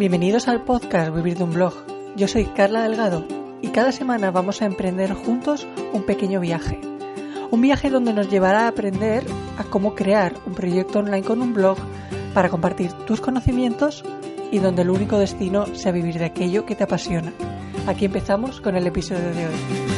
Bienvenidos al podcast Vivir de un blog. Yo soy Carla Delgado y cada semana vamos a emprender juntos un pequeño viaje. Un viaje donde nos llevará a aprender a cómo crear un proyecto online con un blog para compartir tus conocimientos y donde el único destino sea vivir de aquello que te apasiona. Aquí empezamos con el episodio de hoy.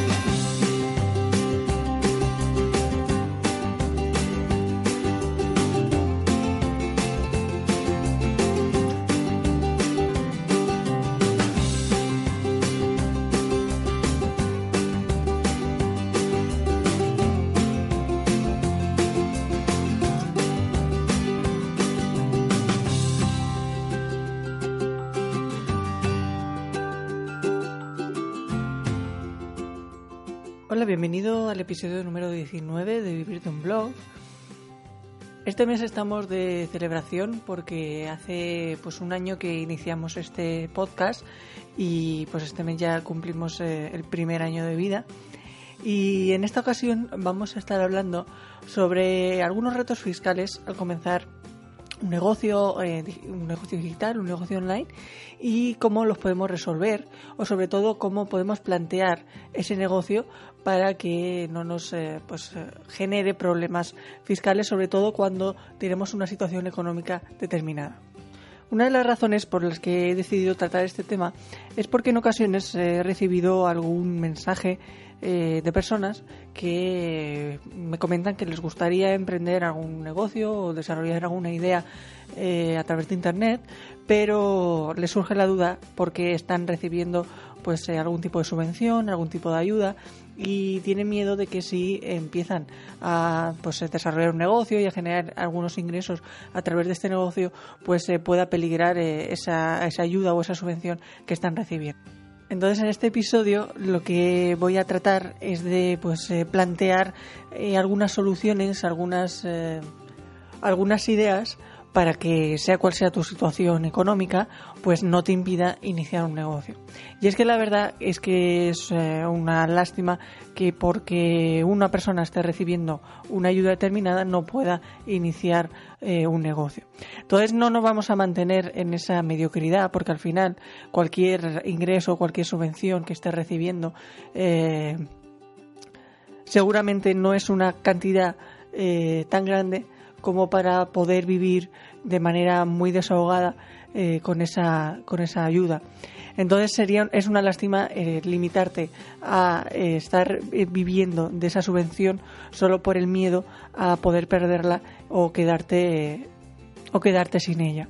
Hola, bienvenido al episodio número 19 de Vivir de un blog. Este mes estamos de celebración porque hace pues un año que iniciamos este podcast y pues este mes ya cumplimos eh, el primer año de vida. Y en esta ocasión vamos a estar hablando sobre algunos retos fiscales al comenzar un negocio, eh, un negocio digital, un negocio online y cómo los podemos resolver o sobre todo cómo podemos plantear ese negocio para que no nos eh, pues, eh, genere problemas fiscales, sobre todo cuando tenemos una situación económica determinada. Una de las razones por las que he decidido tratar este tema es porque en ocasiones he recibido algún mensaje eh, de personas que me comentan que les gustaría emprender algún negocio o desarrollar alguna idea a través de internet, pero les surge la duda porque están recibiendo pues algún tipo de subvención, algún tipo de ayuda y tienen miedo de que si empiezan a pues desarrollar un negocio y a generar algunos ingresos a través de este negocio, pues se pueda peligrar esa, esa ayuda o esa subvención que están recibiendo. Entonces en este episodio lo que voy a tratar es de pues eh, plantear eh, algunas soluciones, algunas eh, algunas ideas para que sea cual sea tu situación económica, pues no te impida iniciar un negocio. Y es que la verdad es que es eh, una lástima que porque una persona esté recibiendo una ayuda determinada no pueda iniciar eh, un negocio. Entonces no nos vamos a mantener en esa mediocridad porque al final cualquier ingreso, cualquier subvención que esté recibiendo eh, seguramente no es una cantidad tan grande como para poder vivir de manera muy desahogada eh, con, esa, con esa ayuda. Entonces sería, es una lástima eh, limitarte a eh, estar viviendo de esa subvención solo por el miedo a poder perderla o quedarte, o quedarte sin ella.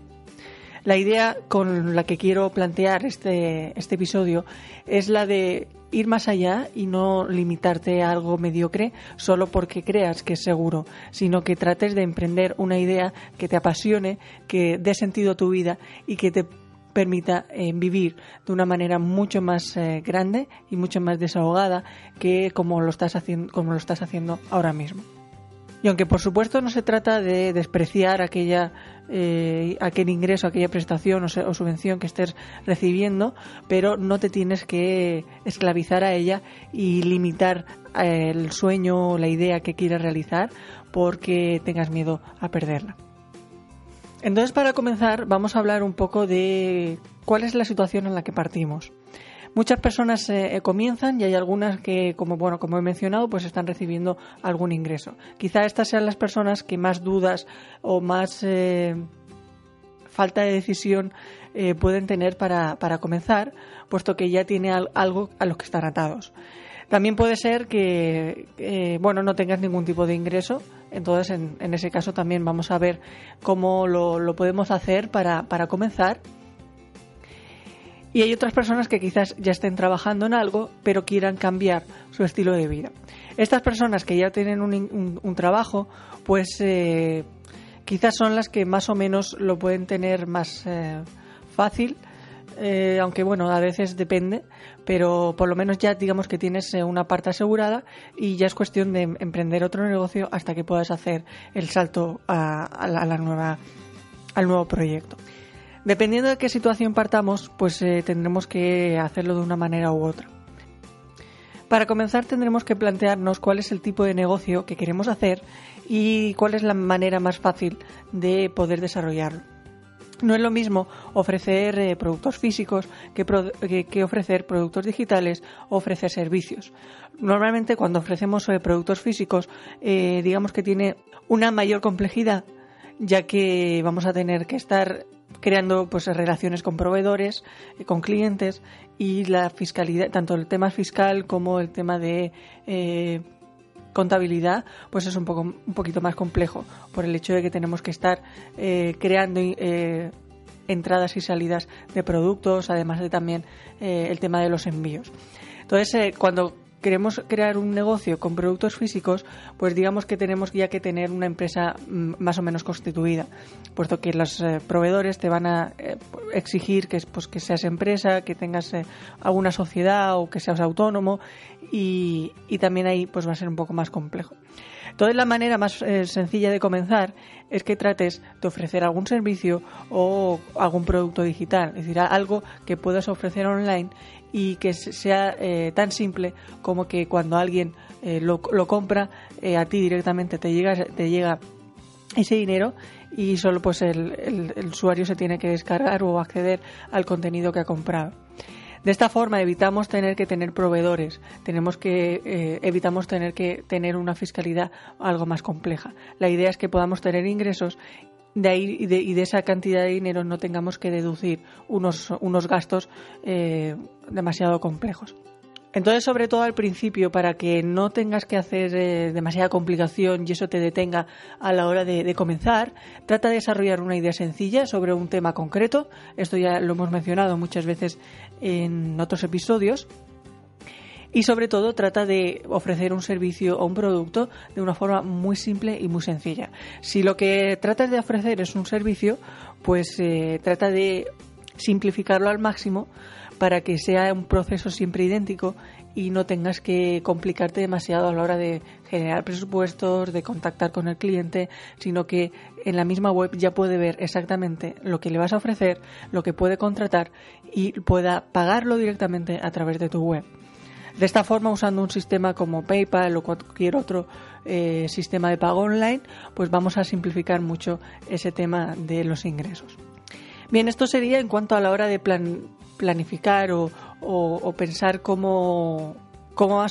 La idea con la que quiero plantear este, este episodio es la de ir más allá y no limitarte a algo mediocre solo porque creas que es seguro, sino que trates de emprender una idea que te apasione, que dé sentido a tu vida y que te permita eh, vivir de una manera mucho más eh, grande y mucho más desahogada que como lo estás haciendo como lo estás haciendo ahora mismo. Y aunque por supuesto no se trata de despreciar aquella, eh, aquel ingreso, aquella prestación o, subvención que estés recibiendo, pero no te tienes que esclavizar a ella y limitar eh, el sueño o la idea que quieras realizar porque tengas miedo a perderla. Entonces, para comenzar, vamos a hablar un poco de cuál es la situación en la que partimos. Muchas personas eh, comienzan y hay algunas que, como bueno, como he mencionado, pues están recibiendo algún ingreso. Quizá estas sean las personas que más dudas o más eh, falta de decisión eh, pueden tener para, para, comenzar, puesto que ya tiene algo a lo que están atados. También puede ser que, bueno, no tengas ningún tipo de ingreso. Entonces, en, en ese caso también vamos a ver cómo lo, lo podemos hacer para, para comenzar y hay otras personas que quizás ya estén trabajando en algo, pero quieran cambiar su estilo de vida. Estas personas que ya tienen un, trabajo, pues eh, quizás son las que más o menos lo pueden tener más eh, fácil. Eh, aunque bueno, a veces depende, pero por lo menos ya digamos que tienes una parte asegurada y ya es cuestión de emprender otro negocio hasta que puedas hacer el salto a, la, nueva, al nuevo proyecto. Dependiendo de qué situación partamos, pues tendremos que hacerlo de una manera u otra. Para comenzar tendremos que plantearnos cuál es el tipo de negocio que queremos hacer y cuál es la manera más fácil de poder desarrollarlo. No es lo mismo ofrecer eh, productos físicos que, ofrecer productos digitales o ofrecer servicios. Normalmente cuando ofrecemos eh, productos físicos, eh, digamos que tiene una mayor complejidad, ya que vamos a tener que estar creando pues relaciones con proveedores, con clientes y la fiscalidad, tanto el tema fiscal como el tema de contabilidad, pues es un, poco, un poquito más complejo por el hecho de que tenemos que estar eh, creando eh, entradas y salidas de productos, además de también eh, el tema de los envíos. Entonces, cuando queremos crear un negocio con productos físicos, pues digamos que tenemos ya que tener una empresa mm, más o menos constituida, puesto que los eh, proveedores te van a eh, exigir que, pues, que seas empresa, que tengas eh, alguna sociedad o que seas autónomo y, y, también ahí pues va a ser un poco más complejo. Entonces la manera más sencilla de comenzar es que trates de ofrecer algún servicio o algún producto digital, es decir, algo que puedas ofrecer online y que sea eh, tan simple como que cuando alguien eh, lo, lo, compra eh, a ti directamente te llega te llega ese dinero y solo pues el, el, usuario se tiene que descargar o acceder al contenido que ha comprado. De esta forma evitamos tener que tener proveedores, tenemos que evitamos tener que tener una fiscalidad algo más compleja. La idea es que podamos tener ingresos de ahí y de, esa cantidad de dinero no tengamos que deducir unos, unos gastos eh, demasiado complejos. Entonces, sobre todo al principio, para que no tengas que hacer eh, demasiada complicación y eso te detenga a la hora de, comenzar, trata de desarrollar una idea sencilla sobre un tema concreto. Esto ya lo hemos mencionado muchas veces en otros episodios y sobre todo trata de ofrecer un servicio o un producto de una forma muy simple y muy sencilla. Si lo que tratas de ofrecer es un servicio, pues eh, trata de simplificarlo al máximo para que sea un proceso siempre idéntico y no tengas que complicarte demasiado a la hora de generar presupuestos, de contactar con el cliente, sino que en la misma web ya puede ver exactamente lo que le vas a ofrecer, lo que puede contratar y pueda pagarlo directamente a través de tu web. De esta forma, usando un sistema como PayPal o cualquier otro eh, sistema de pago online, pues vamos a simplificar mucho ese tema de los ingresos. Bien, esto sería en cuanto a la hora de planificar o, pensar cómo, cómo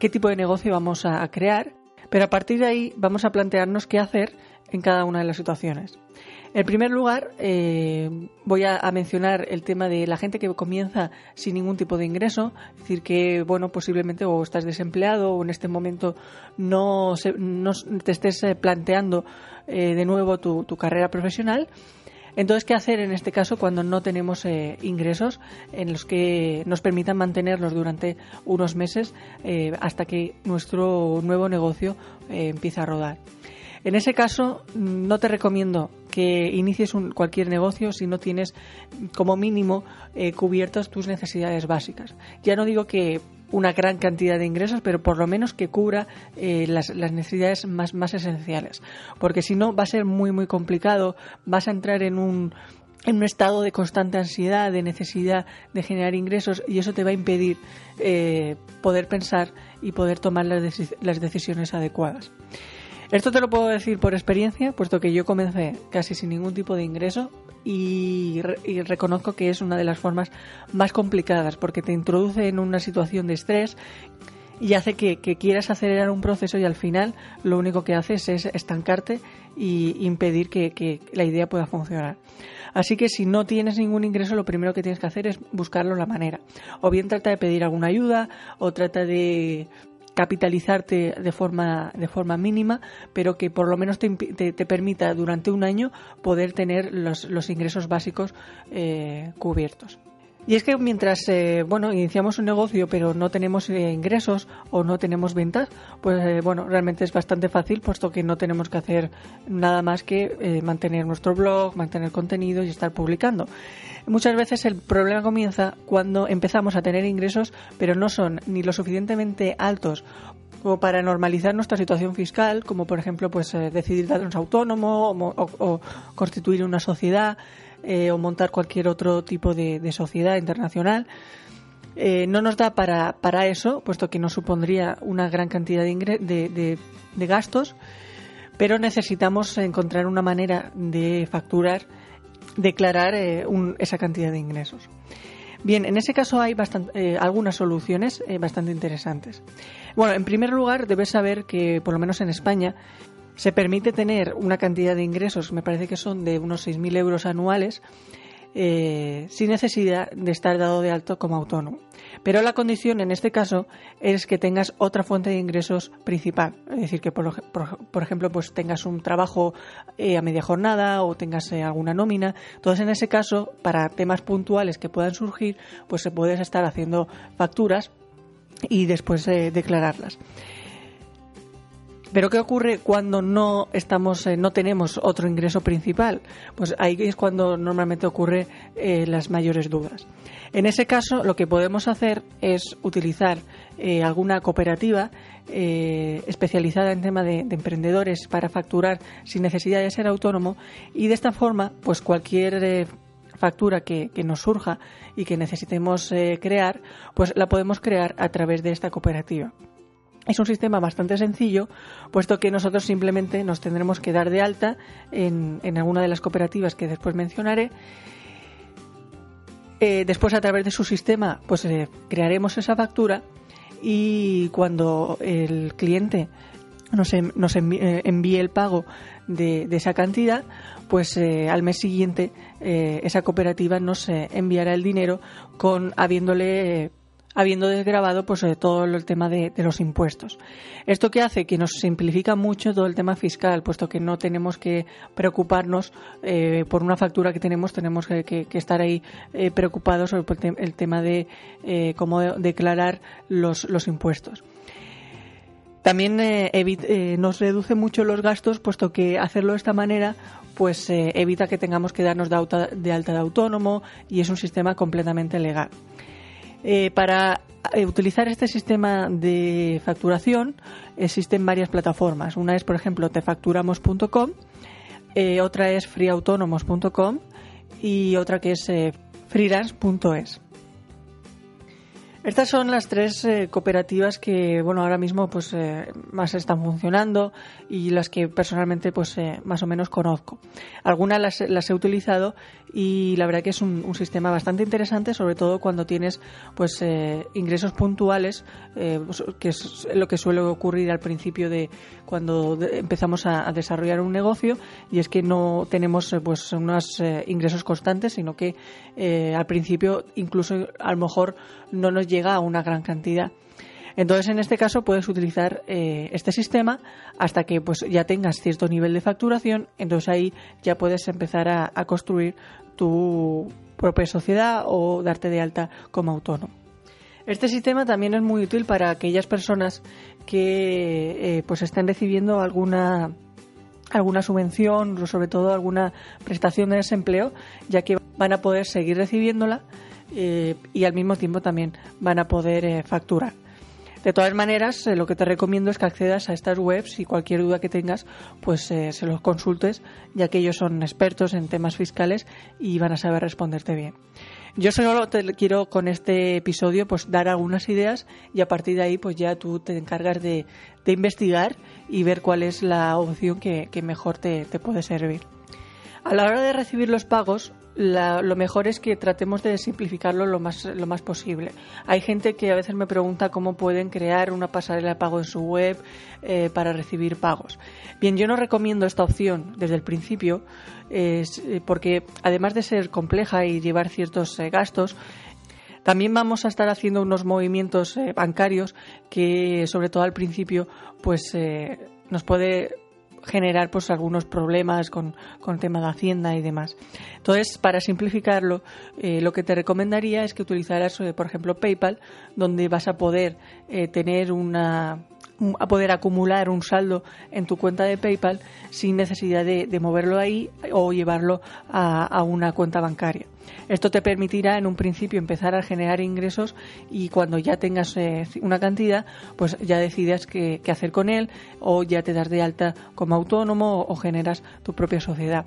qué tipo de negocio vamos a crear, pero a partir de ahí vamos a plantearnos qué hacer en cada una de las situaciones. En primer lugar, eh, voy a, mencionar el tema de la gente que comienza sin ningún tipo de ingreso, es decir, que, bueno, posiblemente o estás desempleado o en este momento no, te estés eh, planteando eh, de nuevo tu, carrera profesional. Entonces, ¿qué hacer en este caso cuando no tenemos ingresos en los que nos permitan mantenerlos durante unos meses hasta que nuestro nuevo negocio empiece a rodar? En ese caso, no te recomiendo que inicies un, cualquier negocio si no tienes como mínimo eh, cubiertas tus necesidades básicas. Ya no digo que una gran cantidad de ingresos, pero por lo menos que cubra eh, las, necesidades más, esenciales. Porque si no, va a ser muy, muy complicado. Vas a entrar en un, en un estado de constante ansiedad, de necesidad de generar ingresos y eso te va a impedir eh, poder pensar y poder tomar las, las decisiones adecuadas. Esto te lo puedo decir por experiencia, puesto que yo comencé casi sin ningún tipo de ingreso y, reconozco que es una de las formas más complicadas porque te introduce en una situación de estrés y hace que, quieras acelerar un proceso y al final lo único que haces es estancarte y impedir que, que, la idea pueda funcionar. Así que si no tienes ningún ingreso, lo primero que tienes que hacer es buscarlo la manera. O bien trata de pedir alguna ayuda, o trata de, capitalizarte de forma, de forma mínima, pero que por lo menos te, te, permita durante un año poder tener los, los ingresos básicos eh, cubiertos. Y es que mientras eh, bueno iniciamos un negocio pero no tenemos eh, ingresos o no tenemos ventas, pues eh, bueno realmente es bastante fácil puesto que no tenemos que hacer nada más que mantener nuestro blog, mantener contenido y estar publicando. Muchas veces el problema comienza cuando empezamos a tener ingresos pero no son ni lo suficientemente altos como para normalizar nuestra situación fiscal, como por ejemplo pues decidir darnos autónomo o constituir una sociedad eh, o montar cualquier otro tipo de, sociedad internacional. Eh, no nos da para, para, eso, puesto que nos supondría una gran cantidad de, de, gastos, pero necesitamos encontrar una manera de facturar, declarar eh, esa cantidad de ingresos. Bien, en ese caso hay algunas soluciones bastante interesantes. Bueno, en primer lugar, debes saber que, por lo menos en España, se permite tener una cantidad de ingresos, me parece que son de unos 6.000 euros anuales, eh, sin necesidad de estar dado de alto como autónomo. Pero la condición en este caso es que tengas otra fuente de ingresos principal, es decir, que por, ejemplo pues tengas un trabajo eh, a media jornada o tengas eh, alguna nómina. Entonces en ese caso, para temas puntuales que puedan surgir, pues se puedes estar haciendo facturas y después declararlas. Pero ¿qué ocurre cuando no estamos, eh, no tenemos otro ingreso principal? Pues ahí es cuando normalmente ocurre eh, las mayores dudas. En ese caso, lo que podemos hacer es utilizar eh, alguna cooperativa especializada en tema de, emprendedores para facturar sin necesidad de ser autónomo y de esta forma, pues cualquier factura que, que, nos surja y que necesitemos crear, pues la podemos crear a través de esta cooperativa. Es un sistema bastante sencillo, puesto que nosotros simplemente nos tendremos que dar de alta en, alguna de las cooperativas que después mencionaré. Eh, después, a través de su sistema, pues eh, crearemos esa factura y cuando el cliente nos, eh, envíe, el pago de, esa cantidad, pues al mes siguiente esa cooperativa nos enviará el dinero con habiéndole habiendo desgrabado pues eh, todo el tema de, los impuestos. Esto que hace que nos simplifica mucho todo el tema fiscal, puesto que no tenemos que preocuparnos eh, por una factura que tenemos, tenemos que, estar ahí eh, preocupados sobre el tema de cómo declarar los, impuestos. También nos reduce mucho los gastos, puesto que hacerlo de esta manera pues evita que tengamos que darnos de alta de autónomo y es un sistema completamente legal. Eh, para eh, utilizar este sistema de facturación existen varias plataformas. Una es, por ejemplo, tefacturamos.com, eh, otra es freeautonomos.com y otra que es freelance.es. Estas son las tres eh, cooperativas que, bueno, ahora mismo pues eh, más están funcionando y las que personalmente pues eh, más o menos conozco. Algunas las, he utilizado y la verdad que es un, sistema bastante interesante, sobre todo cuando tienes pues ingresos puntuales, pues, que es lo que suele ocurrir al principio de cuando empezamos a, desarrollar un negocio y es que no tenemos pues unos ingresos constantes, sino que al principio incluso a lo mejor no nos a una gran cantidad. Entonces, en este caso, puedes utilizar eh, este sistema hasta que pues, ya tengas cierto nivel de facturación. Entonces, ahí ya puedes empezar a, construir tu propia sociedad o darte de alta como autónomo. Este sistema también es muy útil para aquellas personas que eh, pues estén recibiendo alguna alguna subvención sobre todo alguna prestación de desempleo, ya que van a poder seguir recibiéndola eh, y al mismo tiempo también van a poder eh, facturar. De todas maneras, eh, lo que te recomiendo es que accedas a estas webs y cualquier duda que tengas, pues se los consultes, ya que ellos son expertos en temas fiscales y van a saber responderte bien. Yo solo te quiero con este episodio pues dar algunas ideas y a partir de ahí pues ya tú te encargas de, investigar y ver cuál es la opción que, mejor te puede servir. A la hora de recibir los pagos, lo mejor es que tratemos de simplificarlo lo más, lo más posible. Hay gente que a veces me pregunta cómo pueden crear una pasarela de pago en su web eh, para recibir pagos. Bien, yo no recomiendo esta opción desde el principio eh, porque además de ser compleja y llevar ciertos eh, gastos, también vamos a estar haciendo unos movimientos bancarios que, sobre todo al principio, pues nos puede generar pues algunos problemas con, con el tema de Hacienda y demás. Entonces, para simplificarlo, eh, lo que te recomendaría es que utilizaras, eh, por ejemplo, PayPal, donde vas a poder eh, tener una a poder acumular un saldo en tu cuenta de PayPal sin necesidad de, moverlo ahí o llevarlo a, una cuenta bancaria. Esto te permitirá en un principio empezar a generar ingresos y cuando ya tengas una cantidad, pues ya decidas qué, hacer con él o ya te das de alta como autónomo o generas tu propia sociedad.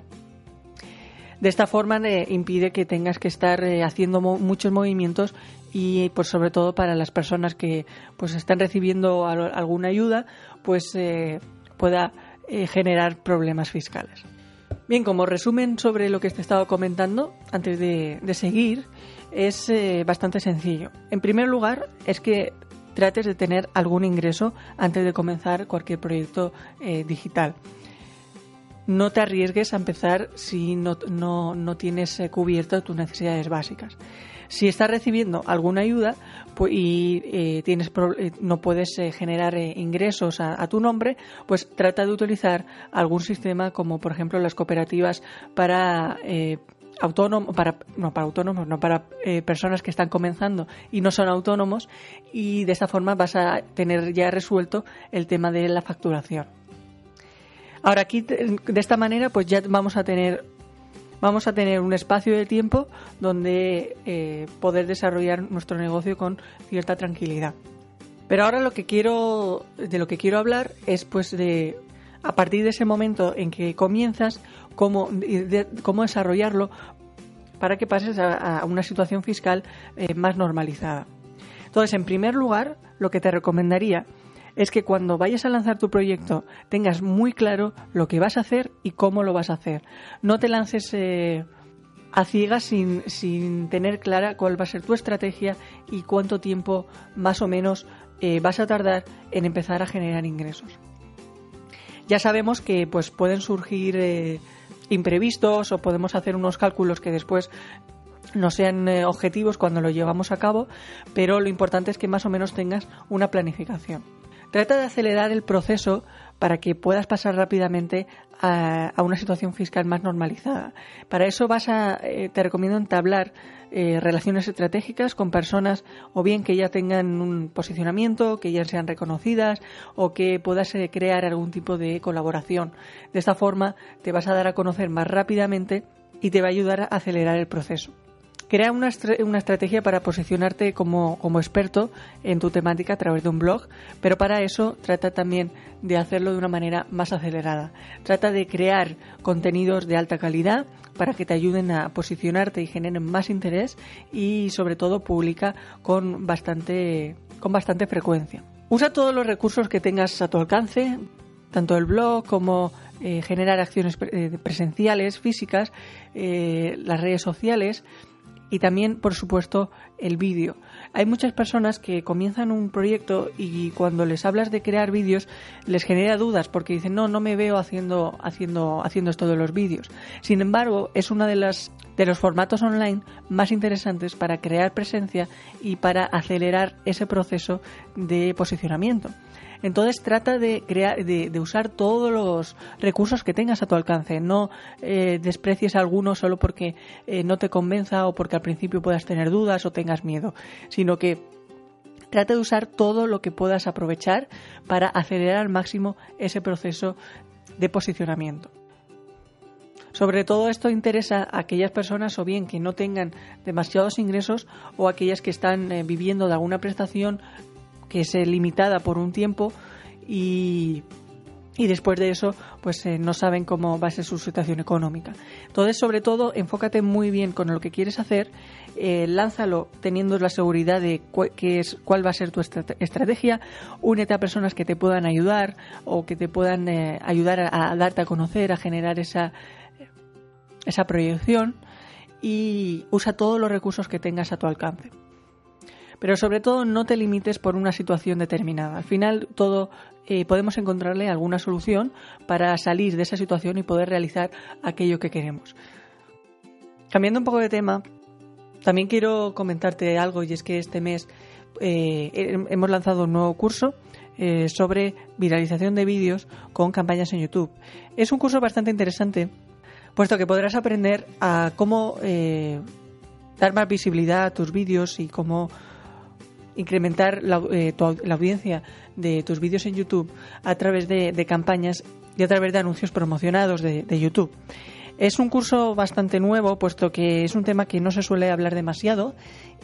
De esta forma eh, impide que tengas que estar eh, haciendo muchos movimientos y pues sobre todo para las personas que pues están recibiendo alguna ayuda pues eh, pueda generar problemas fiscales. Bien, como resumen sobre lo que te he estado comentando antes de, de seguir es bastante sencillo. En primer lugar es que trates de tener algún ingreso antes de comenzar cualquier proyecto digital no te arriesgues a empezar si no, no, tienes eh, cubiertas tus necesidades básicas. Si estás recibiendo alguna ayuda pues, y eh, tienes eh, no puedes generar ingresos a, tu nombre, pues trata de utilizar algún sistema como por ejemplo las cooperativas para autónomos, para, no para autónomos, no para personas que están comenzando y no son autónomos y de esta forma vas a tener ya resuelto el tema de la facturación. Ahora aquí de esta manera pues ya vamos a tener vamos a tener un espacio de tiempo donde eh, poder desarrollar nuestro negocio con cierta tranquilidad. Pero ahora lo que quiero de lo que quiero hablar es pues de a partir de ese momento en que comienzas cómo, cómo desarrollarlo para que pases a, una situación fiscal eh, más normalizada. Entonces, en primer lugar, lo que te recomendaría es que cuando vayas a lanzar tu proyecto tengas muy claro lo que vas a hacer y cómo lo vas a hacer. No te lances eh, a ciegas sin, sin, tener clara cuál va a ser tu estrategia y cuánto tiempo más o menos eh, vas a tardar en empezar a generar ingresos. Ya sabemos que pues pueden surgir eh, imprevistos o podemos hacer unos cálculos que después no sean objetivos cuando lo llevamos a cabo, pero lo importante es que más o menos tengas una planificación. Trata de acelerar el proceso para que puedas pasar rápidamente a, una situación fiscal más normalizada. Para eso vas a, eh, te recomiendo entablar eh, relaciones estratégicas con personas o bien que ya tengan un posicionamiento, que ya sean reconocidas o que puedas eh, crear algún tipo de colaboración. De esta forma te vas a dar a conocer más rápidamente y te va a ayudar a acelerar el proceso. Crea una, una estrategia para posicionarte como, como, experto en tu temática a través de un blog, pero para eso trata también de hacerlo de una manera más acelerada. Trata de crear contenidos de alta calidad para que te ayuden a posicionarte y generen más interés y sobre todo publica con bastante, con bastante frecuencia. Usa todos los recursos que tengas a tu alcance, tanto el blog como eh, generar acciones eh, presenciales, físicas, eh, las redes sociales y también, por supuesto, el vídeo. Hay muchas personas que comienzan un proyecto y cuando les hablas de crear vídeos les genera dudas porque dicen, no, no me veo haciendo, haciendo, haciendo esto de los vídeos. Sin embargo, es uno de, las, de los formatos online más interesantes para crear presencia y para acelerar ese proceso de posicionamiento. Entonces trata de crear, de, usar todos los recursos que tengas a tu alcance. No eh, desprecies alguno solo porque eh, no te convenza o porque al principio puedas tener dudas o tengas miedo, sino que trata de usar todo lo que puedas aprovechar para acelerar al máximo ese proceso de posicionamiento. Sobre todo esto interesa a aquellas personas o bien que no tengan demasiados ingresos o aquellas que están eh, viviendo de alguna prestación que es limitada por un tiempo y, y después de eso pues eh, no saben cómo va a ser su situación económica. Entonces, sobre todo, enfócate muy bien con lo que quieres hacer, eh, lánzalo teniendo la seguridad de es, cuál va a ser tu estrategia, únete a personas que te puedan ayudar o que te puedan eh, ayudar a, a, darte a conocer, a generar esa, esa proyección y usa todos los recursos que tengas a tu alcance pero sobre todo no te limites por una situación determinada. Al final todo eh, podemos encontrarle alguna solución para salir de esa situación y poder realizar aquello que queremos. Cambiando un poco de tema, también quiero comentarte algo y es que este mes hemos lanzado un nuevo curso sobre viralización de vídeos con campañas en YouTube. Es un curso bastante interesante, puesto que podrás aprender a cómo dar más visibilidad a tus vídeos y cómo incrementar la, audiencia de tus vídeos en YouTube a través de, campañas y a través de anuncios promocionados de, YouTube. Es un curso bastante nuevo, puesto que es un tema que no se suele hablar demasiado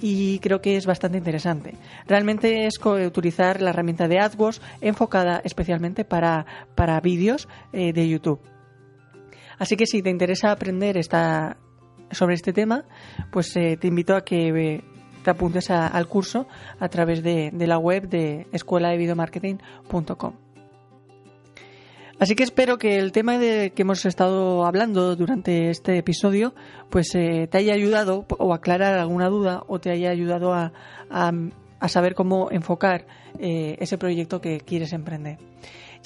y creo que es bastante interesante. Realmente es utilizar la herramienta de AdWords enfocada especialmente para, para vídeos eh, de YouTube. Así que si te interesa aprender esta, sobre este tema, pues eh, te invito a que eh, te apuntes al curso a través de, la web de escuela de videomarketing.com. Así que espero que el tema de que hemos estado hablando durante este episodio pues eh, te haya ayudado o aclarar alguna duda o te haya ayudado a, saber cómo enfocar eh, ese proyecto que quieres emprender.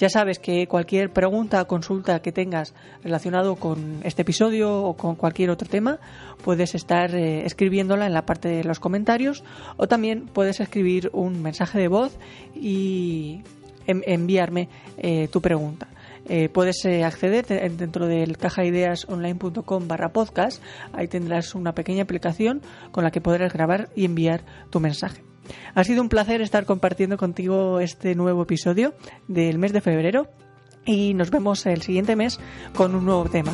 Ya sabes que cualquier pregunta o consulta que tengas relacionado con este episodio o con cualquier otro tema, puedes estar eh, escribiéndola en la parte de los comentarios o también puedes escribir un mensaje de voz y enviarme eh, tu pregunta. Eh, puedes acceder dentro del cajaideasonline.com barra podcast. Ahí tendrás una pequeña aplicación con la que podrás grabar y enviar tu mensaje. Ha sido un placer estar compartiendo contigo este nuevo episodio del mes de febrero y nos vemos el siguiente mes con un nuevo tema.